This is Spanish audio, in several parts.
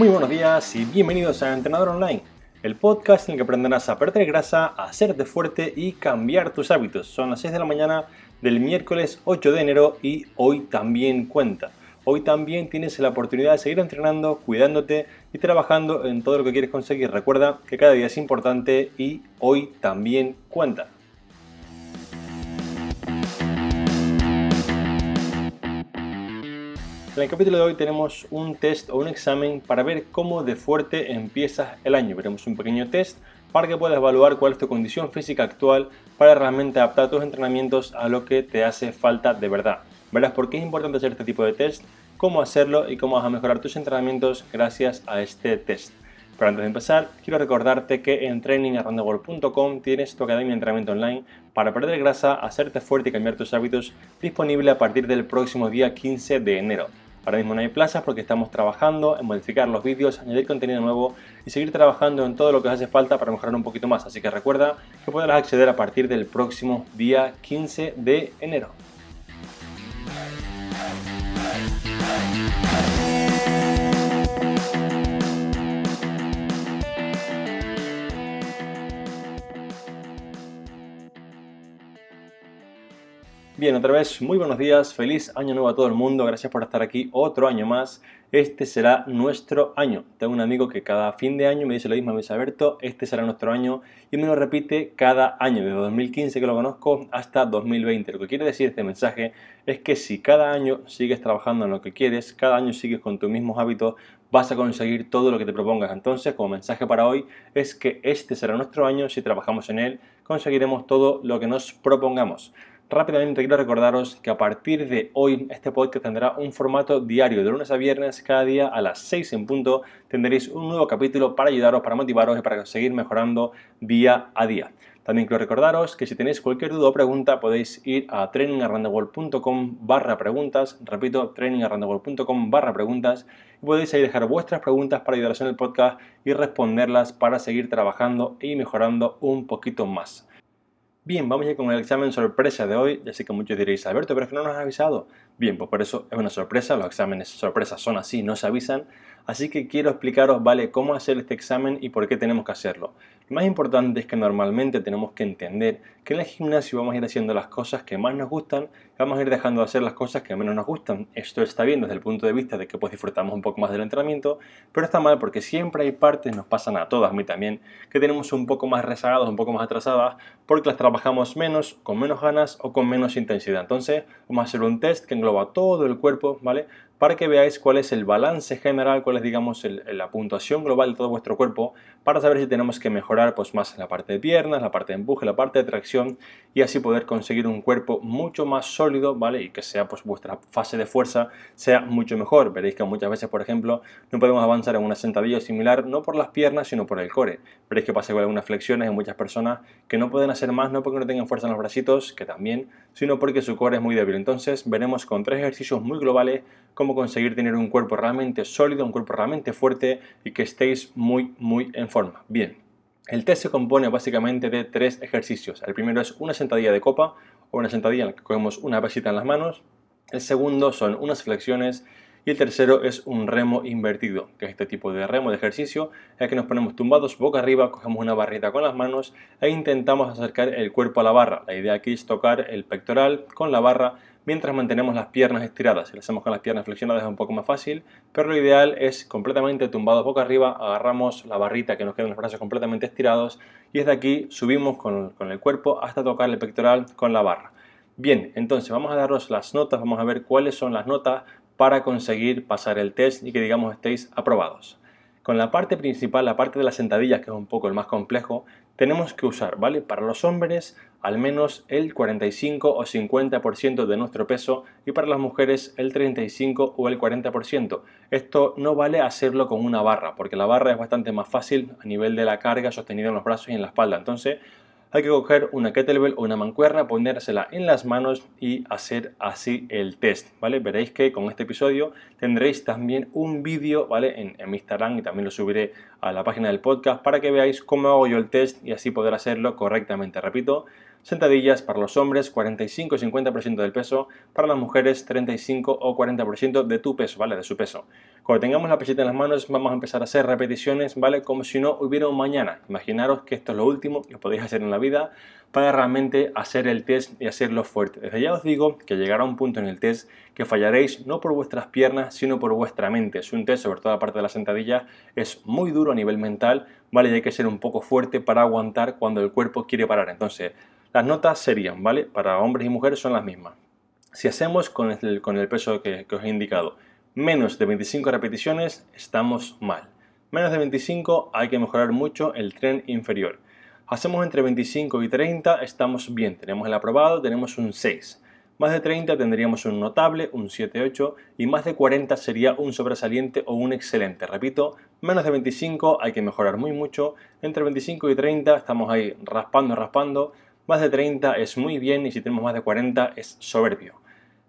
Muy buenos días y bienvenidos a Entrenador Online, el podcast en el que aprenderás a perder grasa, a hacerte fuerte y cambiar tus hábitos. Son las 6 de la mañana del miércoles 8 de enero y hoy también cuenta. Hoy también tienes la oportunidad de seguir entrenando, cuidándote y trabajando en todo lo que quieres conseguir. Recuerda que cada día es importante y hoy también cuenta. En el capítulo de hoy tenemos un test o un examen para ver cómo de fuerte empiezas el año. Veremos un pequeño test para que puedas evaluar cuál es tu condición física actual para realmente adaptar tus entrenamientos a lo que te hace falta de verdad. Verás por qué es importante hacer este tipo de test, cómo hacerlo y cómo vas a mejorar tus entrenamientos gracias a este test. Pero antes de empezar, quiero recordarte que en trainingarrandeworld.com tienes tu academia de entrenamiento online para perder grasa, hacerte fuerte y cambiar tus hábitos disponible a partir del próximo día 15 de enero. Ahora mismo no hay plazas porque estamos trabajando en modificar los vídeos, añadir contenido nuevo y seguir trabajando en todo lo que hace falta para mejorar un poquito más. Así que recuerda que podrás acceder a partir del próximo día 15 de enero. Bien, otra vez, muy buenos días, feliz año nuevo a todo el mundo, gracias por estar aquí otro año más. Este será nuestro año. Tengo un amigo que cada fin de año me dice lo mismo, me dice Alberto, este será nuestro año y me lo repite cada año, desde 2015 que lo conozco hasta 2020. Lo que quiere decir este mensaje es que si cada año sigues trabajando en lo que quieres, cada año sigues con tus mismos hábitos, vas a conseguir todo lo que te propongas. Entonces, como mensaje para hoy, es que este será nuestro año, si trabajamos en él, conseguiremos todo lo que nos propongamos. Rápidamente quiero recordaros que a partir de hoy este podcast tendrá un formato diario de lunes a viernes, cada día a las 6 en punto tendréis un nuevo capítulo para ayudaros, para motivaros y para seguir mejorando día a día. También quiero recordaros que si tenéis cualquier duda o pregunta podéis ir a trainingarrandeworld.com barra preguntas, repito, trainingarrandeworld.com barra preguntas y podéis ahí dejar vuestras preguntas para ayudaros en el podcast y responderlas para seguir trabajando y mejorando un poquito más. Bien, vamos a ir con el examen sorpresa de hoy. Ya sé que muchos diréis, Alberto, pero es que no nos has avisado. Bien, pues por eso es una sorpresa. Los exámenes sorpresas son así, no se avisan. Así que quiero explicaros, ¿vale?, cómo hacer este examen y por qué tenemos que hacerlo. Lo más importante es que normalmente tenemos que entender que en el gimnasio vamos a ir haciendo las cosas que más nos gustan y vamos a ir dejando de hacer las cosas que menos nos gustan. Esto está bien desde el punto de vista de que pues disfrutamos un poco más del entrenamiento, pero está mal porque siempre hay partes, nos pasan a todas, a mí también, que tenemos un poco más rezagados, un poco más atrasadas, porque las trabajamos menos, con menos ganas o con menos intensidad. Entonces vamos a hacer un test que engloba todo el cuerpo, ¿vale? Para que veáis cuál es el balance general, cuál es digamos la puntuación global de todo vuestro cuerpo, para saber si tenemos que mejorar pues, más la parte de piernas, la parte de empuje, la parte de tracción y así poder conseguir un cuerpo mucho más sólido, ¿vale? Y que sea pues vuestra fase de fuerza sea mucho mejor. Veréis que muchas veces, por ejemplo, no podemos avanzar en una sentadilla similar no por las piernas, sino por el core. Veréis que pasa con algunas flexiones en muchas personas que no pueden hacer más no porque no tengan fuerza en los bracitos, que también, sino porque su core es muy débil. Entonces, veremos con tres ejercicios muy globales cómo conseguir tener un cuerpo realmente sólido, un cuerpo realmente fuerte y que estéis muy, muy en forma. Bien, el test se compone básicamente de tres ejercicios. El primero es una sentadilla de copa o una sentadilla en la que cogemos una pesita en las manos. El segundo son unas flexiones y el tercero es un remo invertido, que es este tipo de remo de ejercicio, en el que nos ponemos tumbados boca arriba, cogemos una barrita con las manos e intentamos acercar el cuerpo a la barra. La idea aquí es tocar el pectoral con la barra mientras mantenemos las piernas estiradas. Si lo hacemos con las piernas flexionadas es un poco más fácil, pero lo ideal es completamente tumbados boca arriba, agarramos la barrita que nos quedan los brazos completamente estirados y desde aquí subimos con, con el cuerpo hasta tocar el pectoral con la barra. Bien, entonces vamos a daros las notas, vamos a ver cuáles son las notas para conseguir pasar el test y que digamos estéis aprobados. Con la parte principal, la parte de las sentadillas, que es un poco el más complejo, tenemos que usar, ¿vale? Para los hombres, al menos el 45 o 50% de nuestro peso y para las mujeres el 35 o el 40%. Esto no vale hacerlo con una barra, porque la barra es bastante más fácil a nivel de la carga sostenida en los brazos y en la espalda. Entonces, hay que coger una kettlebell o una mancuerna, ponérsela en las manos y hacer así el test, ¿vale? Veréis que con este episodio tendréis también un vídeo, ¿vale? En, en mi Instagram y también lo subiré a la página del podcast para que veáis cómo hago yo el test y así poder hacerlo correctamente. Repito, Sentadillas para los hombres 45 50% del peso, para las mujeres 35 o 40% de tu peso, ¿vale? De su peso. Cuando tengamos la pesita en las manos vamos a empezar a hacer repeticiones, ¿vale? Como si no hubiera un mañana. Imaginaros que esto es lo último que podéis hacer en la vida para realmente hacer el test y hacerlo fuerte. Desde ya os digo que llegará un punto en el test que fallaréis no por vuestras piernas, sino por vuestra mente. Es un test, sobre todo la parte de la sentadilla, es muy duro a nivel mental, ¿vale? Y hay que ser un poco fuerte para aguantar cuando el cuerpo quiere parar. Entonces, las notas serían, ¿vale? Para hombres y mujeres son las mismas. Si hacemos con el, con el peso que, que os he indicado menos de 25 repeticiones, estamos mal. Menos de 25 hay que mejorar mucho el tren inferior. Hacemos entre 25 y 30, estamos bien, tenemos el aprobado, tenemos un 6. Más de 30 tendríamos un notable, un 7-8 y más de 40 sería un sobresaliente o un excelente. Repito, menos de 25 hay que mejorar muy mucho, entre 25 y 30 estamos ahí raspando, raspando, más de 30 es muy bien y si tenemos más de 40 es soberbio.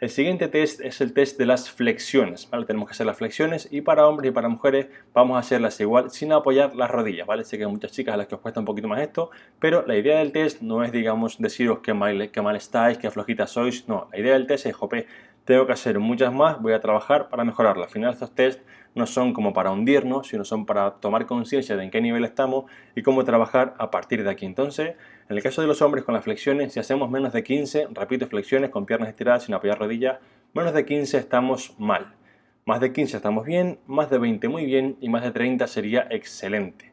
El siguiente test es el test de las flexiones. Tenemos que hacer las flexiones y para hombres y para mujeres vamos a hacerlas igual sin apoyar las rodillas, ¿vale? Sé que hay muchas chicas a las que os cuesta un poquito más esto, pero la idea del test no es, digamos, deciros qué mal, qué mal estáis, qué flojitas sois, no. La idea del test es, jope, tengo que hacer muchas más, voy a trabajar para mejorarla. Al final estos test no son como para hundirnos, sino son para tomar conciencia de en qué nivel estamos y cómo trabajar a partir de aquí. Entonces, en el caso de los hombres con las flexiones, si hacemos menos de 15, repito, flexiones con piernas estiradas sin apoyar rodillas, menos de 15 estamos mal. Más de 15 estamos bien, más de 20 muy bien y más de 30 sería excelente.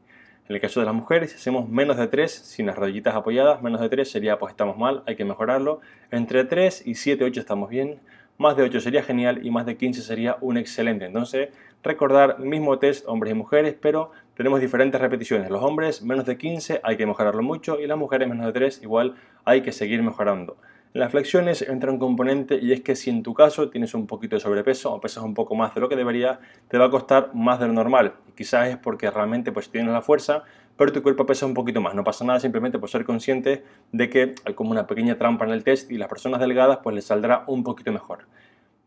En el caso de las mujeres, si hacemos menos de 3 sin las rodillitas apoyadas, menos de 3 sería pues estamos mal, hay que mejorarlo. Entre 3 y 7, 8 estamos bien, más de 8 sería genial y más de 15 sería un excelente. Entonces, recordar mismo test hombres y mujeres, pero tenemos diferentes repeticiones. Los hombres menos de 15 hay que mejorarlo mucho y las mujeres menos de 3 igual hay que seguir mejorando. En las flexiones entra un componente y es que si en tu caso tienes un poquito de sobrepeso o pesas un poco más de lo que debería, te va a costar más de lo normal. quizás es porque realmente pues tienes la fuerza, pero tu cuerpo pesa un poquito más. No pasa nada simplemente por ser consciente de que hay como una pequeña trampa en el test y las personas delgadas pues les saldrá un poquito mejor.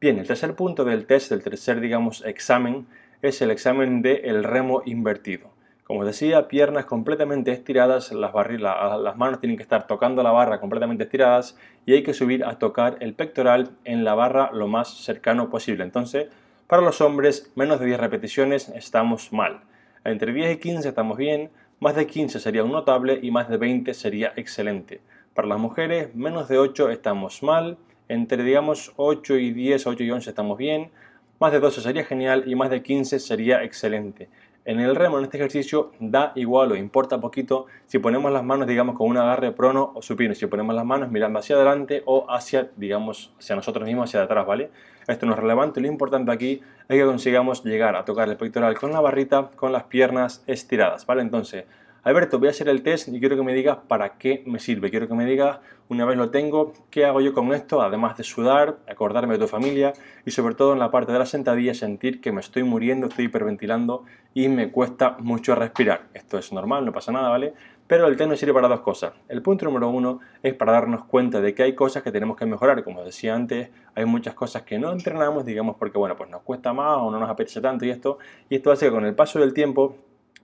Bien, el tercer punto del test, el tercer, digamos, examen, es el examen del remo invertido. Como decía, piernas completamente estiradas, las, las manos tienen que estar tocando la barra completamente estiradas y hay que subir a tocar el pectoral en la barra lo más cercano posible. Entonces, para los hombres, menos de 10 repeticiones estamos mal. Entre 10 y 15 estamos bien, más de 15 sería un notable y más de 20 sería excelente. Para las mujeres, menos de 8 estamos mal, entre digamos 8 y 10, 8 y 11 estamos bien, más de 12 sería genial y más de 15 sería excelente. En el remo, en este ejercicio, da igual o importa poquito si ponemos las manos, digamos, con un agarre prono o supino, si ponemos las manos mirando hacia adelante o hacia, digamos, hacia nosotros mismos, hacia atrás, ¿vale? Esto no es relevante, lo importante aquí es que consigamos llegar a tocar el pectoral con la barrita, con las piernas estiradas, ¿vale? Entonces, Alberto, voy a hacer el test y quiero que me digas para qué me sirve. Quiero que me digas, una vez lo tengo, qué hago yo con esto, además de sudar, acordarme de tu familia y sobre todo en la parte de la sentadilla sentir que me estoy muriendo, estoy hiperventilando y me cuesta mucho respirar. Esto es normal, no pasa nada, ¿vale? Pero el test nos sirve para dos cosas. El punto número uno es para darnos cuenta de que hay cosas que tenemos que mejorar. Como decía antes, hay muchas cosas que no entrenamos, digamos, porque bueno, pues nos cuesta más o no nos apetece tanto y esto. Y esto hace que con el paso del tiempo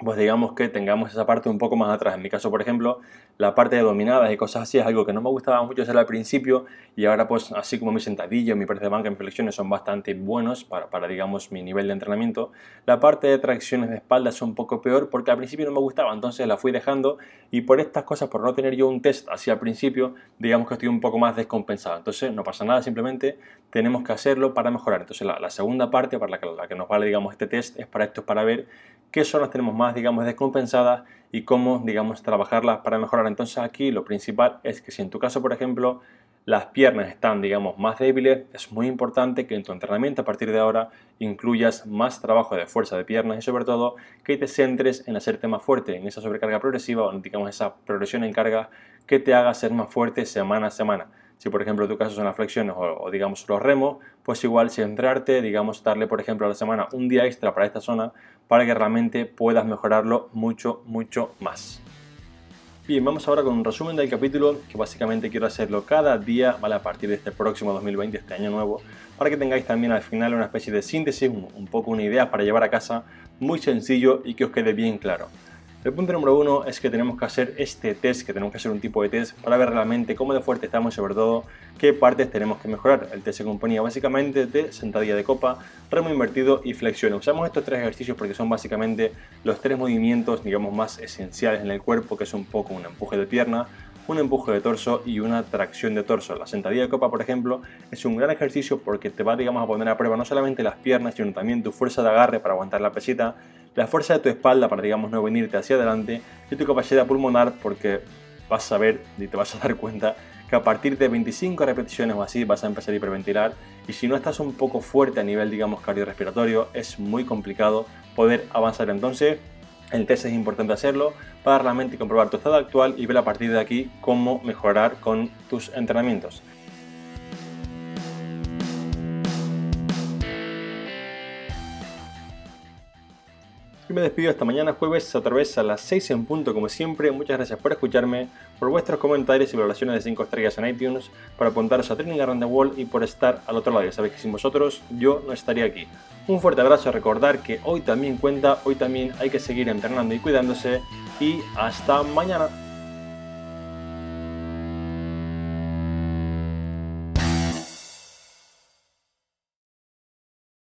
pues digamos que tengamos esa parte un poco más atrás. En mi caso, por ejemplo, la parte de dominadas y cosas así es algo que no me gustaba mucho hacer al principio y ahora pues así como mi sentadillo, mi press de banca, mis flexiones son bastante buenos para, para, digamos mi nivel de entrenamiento, la parte de tracciones de espalda es un poco peor porque al principio no me gustaba, entonces la fui dejando y por estas cosas, por no tener yo un test así al principio, digamos que estoy un poco más descompensado. Entonces no pasa nada, simplemente tenemos que hacerlo para mejorar. Entonces la, la segunda parte para la que, la que nos vale digamos este test es para esto, para ver qué zonas tenemos más, digamos, descompensadas y cómo, digamos, trabajarlas para mejorar. Entonces aquí lo principal es que si en tu caso, por ejemplo, las piernas están, digamos, más débiles, es muy importante que en tu entrenamiento a partir de ahora incluyas más trabajo de fuerza de piernas y sobre todo que te centres en hacerte más fuerte, en esa sobrecarga progresiva o digamos esa progresión en carga que te haga ser más fuerte semana a semana. Si por ejemplo tu caso son las flexiones o, digamos los remos, pues igual centrarte, digamos darle por ejemplo a la semana un día extra para esta zona para que realmente puedas mejorarlo mucho, mucho más. Bien, vamos ahora con un resumen del capítulo que básicamente quiero hacerlo cada día, ¿vale? A partir de este próximo 2020, este año nuevo, para que tengáis también al final una especie de síntesis, un, poco una idea para llevar a casa muy sencillo y que os quede bien claro. El punto número uno es que tenemos que hacer este test, que tenemos que hacer un tipo de test para ver realmente cómo de fuerte estamos y sobre todo qué partes tenemos que mejorar. El test se componía básicamente de sentadilla de copa, remo invertido y flexión. Usamos estos tres ejercicios porque son básicamente los tres movimientos digamos más esenciales en el cuerpo, que es un poco un empuje de pierna, un empuje de torso y una tracción de torso. La sentadilla de copa, por ejemplo, es un gran ejercicio porque te va digamos, a poner a prueba no solamente las piernas, sino también tu fuerza de agarre para aguantar la pesita, la fuerza de tu espalda para, digamos, no venirte hacia adelante y tu capacidad pulmonar porque vas a ver y te vas a dar cuenta que a partir de 25 repeticiones o así vas a empezar a hiperventilar y si no estás un poco fuerte a nivel, digamos, cardiorrespiratorio, es muy complicado poder avanzar. Entonces, el test es importante hacerlo para realmente comprobar tu estado actual y ver a partir de aquí cómo mejorar con tus entrenamientos. Me despido hasta mañana jueves, otra vez a las 6 en punto como siempre. Muchas gracias por escucharme, por vuestros comentarios y valoraciones de 5 estrellas en iTunes, por apuntaros a Training Around the Wall y por estar al otro lado. Ya sabéis que sin vosotros yo no estaría aquí. Un fuerte abrazo, recordar que hoy también cuenta, hoy también hay que seguir entrenando y cuidándose y hasta mañana.